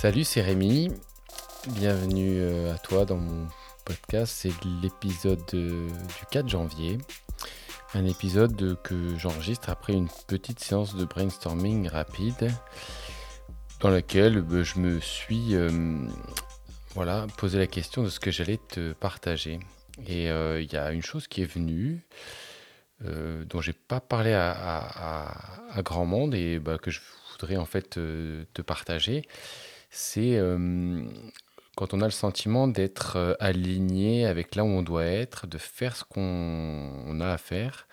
Salut, c'est Rémi. Bienvenue euh, à toi dans mon podcast. C'est l'épisode euh, du 4 janvier. Un épisode que j'enregistre après une petite séance de brainstorming rapide dans laquelle bah, je me suis euh, voilà, posé la question de ce que j'allais te partager. Et il y a une chose qui est venue. dont j'ai pas parlé à, grand monde et bah, que je voudrais en fait te partager, c'est euh, quand on a le sentiment d'être euh, aligné avec là où on doit être, de faire ce qu'on a à faire,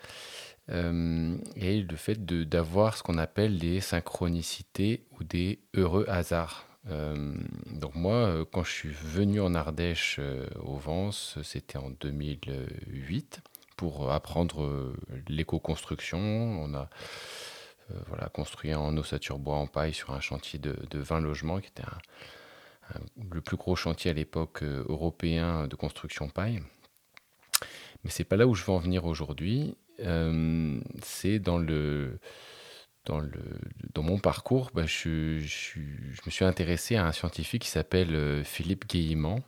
euh, et le fait d'avoir ce qu'on appelle des synchronicités ou des heureux hasards. donc moi, quand je suis venu en Ardèche au Vence, c'était en 2008 pour apprendre l'éco-construction. On a voilà, construit en ossature bois en paille sur un chantier de, 20 logements, qui était le plus gros chantier à l'époque euh, européen de construction paille. Mais c'est pas là où je veux en venir aujourd'hui. Euh, c'est dans mon parcours, bah, je, je, me suis intéressé à un scientifique qui s'appelle Philippe Guillemant,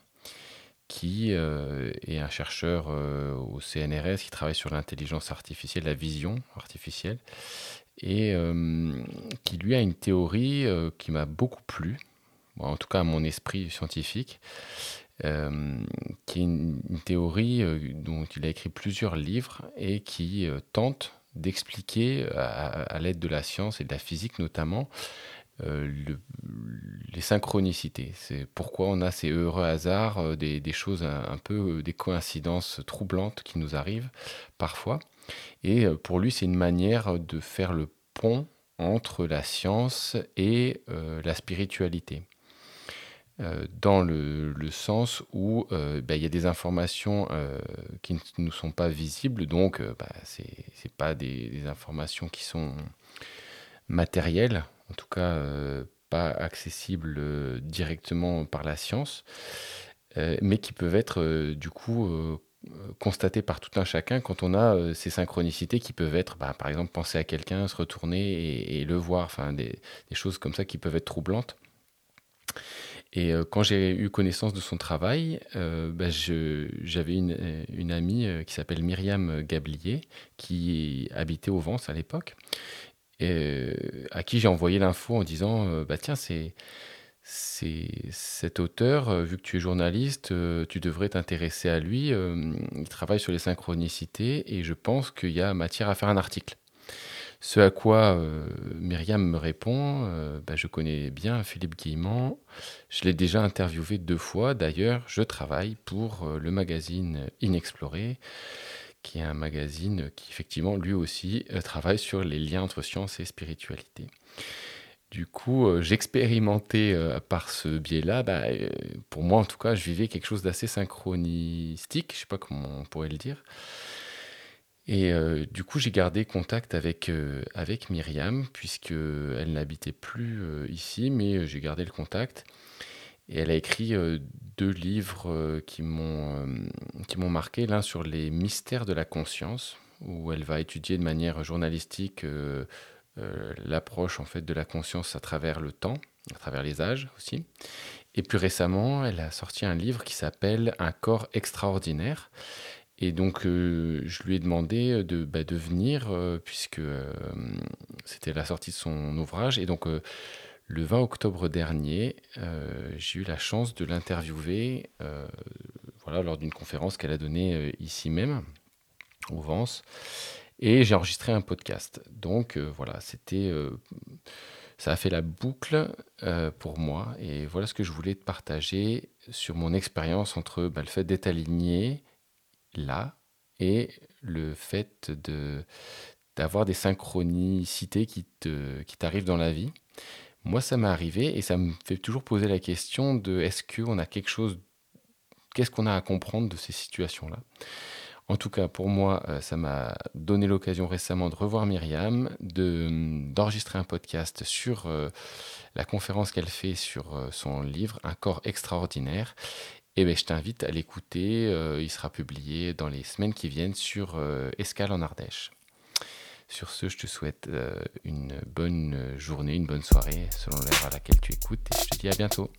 qui est un chercheur au CNRS qui travaille sur l'intelligence artificielle, la vision artificielle, et euh, qui lui a une théorie euh, qui m'a beaucoup plu, en tout cas à mon esprit scientifique, euh, qui est une, théorie dont il a écrit plusieurs livres et qui tente d'expliquer à, l'aide de la science et de la physique notamment les synchronicités. C'est pourquoi on a ces heureux hasards, des, des, choses un, peu, des coïncidences troublantes qui nous arrivent parfois. Et euh, pour lui, c'est une manière de faire le pont entre la science et euh, la spiritualité. Euh, dans le, sens où bah, il y a des informations qui ne nous sont pas visibles, donc bah, ce n'est pas des, informations qui sont matérielles, en tout cas pas accessibles directement par la science, mais qui peuvent être du coup constaté par tout un chacun quand on a euh, ces synchronicités qui peuvent être, bah, par exemple, penser à quelqu'un, se retourner et, le voir, enfin des, choses comme ça qui peuvent être troublantes. Et euh, quand j'ai eu connaissance de son travail, euh, bah, j'avais une, amie qui s'appelle Myriam Gablier, qui habitait au Vence à l'époque, à qui j'ai envoyé l'info en disant bah, Tiens, c'est c'est cet auteur, euh, vu que tu es journaliste, euh, tu devrais t'intéresser à lui. Euh, il travaille sur les synchronicités et je pense qu'il y a matière à faire un article. Ce à quoi Myriam me répond bah, Je connais bien Philippe Guillemant, je l'ai déjà interviewé deux fois. D'ailleurs, je travaille pour le magazine Inexploré, qui est un magazine qui, effectivement, lui aussi, travaille sur les liens entre science et spiritualité. Du coup, euh, j'expérimentais euh, par ce biais-là. Bah, euh, pour moi, en tout cas, je vivais quelque chose d'assez synchronistique, je ne sais pas comment on pourrait le dire. Et du coup, j'ai gardé contact avec, avec Myriam, puisqu'elle n'habitait plus ici, mais j'ai gardé le contact. Et elle a écrit deux livres qui m'ont marqué, l'un sur les mystères de la conscience, où elle va étudier de manière journalistique euh, l'approche en fait de la conscience à travers le temps, à travers les âges aussi. Et plus récemment, elle a sorti un livre qui s'appelle Un corps extraordinaire. Et donc, euh, je lui ai demandé de, bah, venir, euh, puisque c'était la sortie de son ouvrage. Et donc, le 20 octobre dernier, j'ai eu la chance de l'interviewer voilà, lors d'une conférence qu'elle a donnée ici même, au Vence. Et j'ai enregistré un podcast. Donc euh, voilà, c'était, euh, ça a fait la boucle euh, pour moi. Et voilà ce que je voulais te partager sur mon expérience entre bah, le fait d'être aligné là et le fait de, d'avoir des synchronicités qui, te, qui t'arrivent dans la vie. Moi, ça m'est arrivé et ça me fait toujours poser la question de est-ce qu'on a quelque chose, qu'est-ce qu'on a à comprendre de ces situations-là? En tout cas, pour moi, euh, ça m'a donné l'occasion récemment de revoir Myriam, d'enregistrer un podcast sur euh, la conférence qu'elle fait sur euh, son livre Un corps extraordinaire. Et bien, je t'invite à l'écouter. il sera publié dans les semaines qui viennent sur Escale en Ardèche. Sur ce, je te souhaite une bonne journée, une bonne soirée selon l'heure à laquelle tu écoutes et je te dis à bientôt.